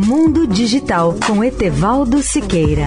Mundo Digital com Etevaldo Siqueira.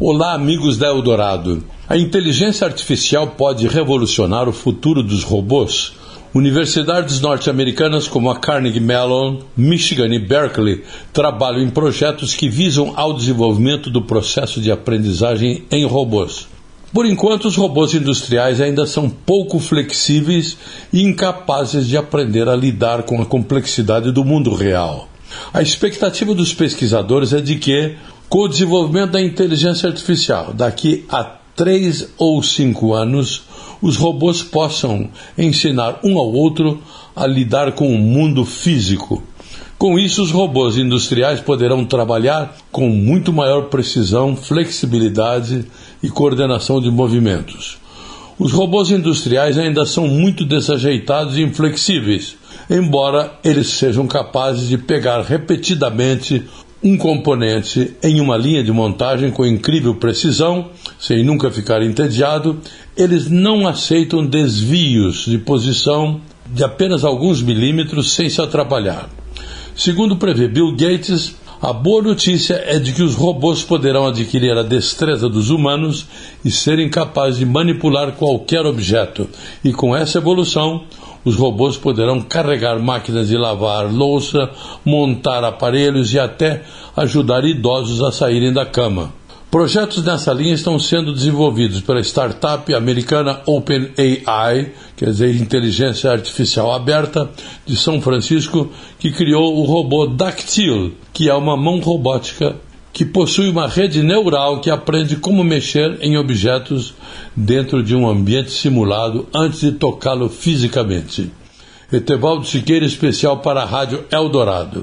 Olá, amigos da Eldorado. A inteligência artificial pode revolucionar o futuro dos robôs? Universidades norte-americanas como a Carnegie Mellon, Michigan e Berkeley trabalham em projetos que visam ao desenvolvimento do processo de aprendizagem em robôs. Por enquanto, os robôs industriais ainda são pouco flexíveis e incapazes de aprender a lidar com a complexidade do mundo real. A expectativa dos pesquisadores é de que, com o desenvolvimento da inteligência artificial, daqui a três ou cinco anos, os robôs possam ensinar um ao outro a lidar com o mundo físico. Com isso, os robôs industriais poderão trabalhar com muito maior precisão, flexibilidade e coordenação de movimentos. Os robôs industriais ainda são muito desajeitados e inflexíveis, embora eles sejam capazes de pegar repetidamente um componente em uma linha de montagem com incrível precisão, sem nunca ficar entediado, eles não aceitam desvios de posição de apenas alguns milímetros sem se atrapalhar. Segundo prevê Bill Gates, a boa notícia é de que os robôs poderão adquirir a destreza dos humanos e serem capazes de manipular qualquer objeto, e com essa evolução, os robôs poderão carregar máquinas de lavar louça, montar aparelhos e até ajudar idosos a saírem da cama. Projetos nessa linha estão sendo desenvolvidos pela startup americana OpenAI, quer dizer, inteligência artificial aberta, de São Francisco, que criou o robô Dactyl, que é uma mão robótica que possui uma rede neural que aprende como mexer em objetos dentro de um ambiente simulado antes de tocá-lo fisicamente. Etevaldo Siqueira, especial para a Rádio Eldorado.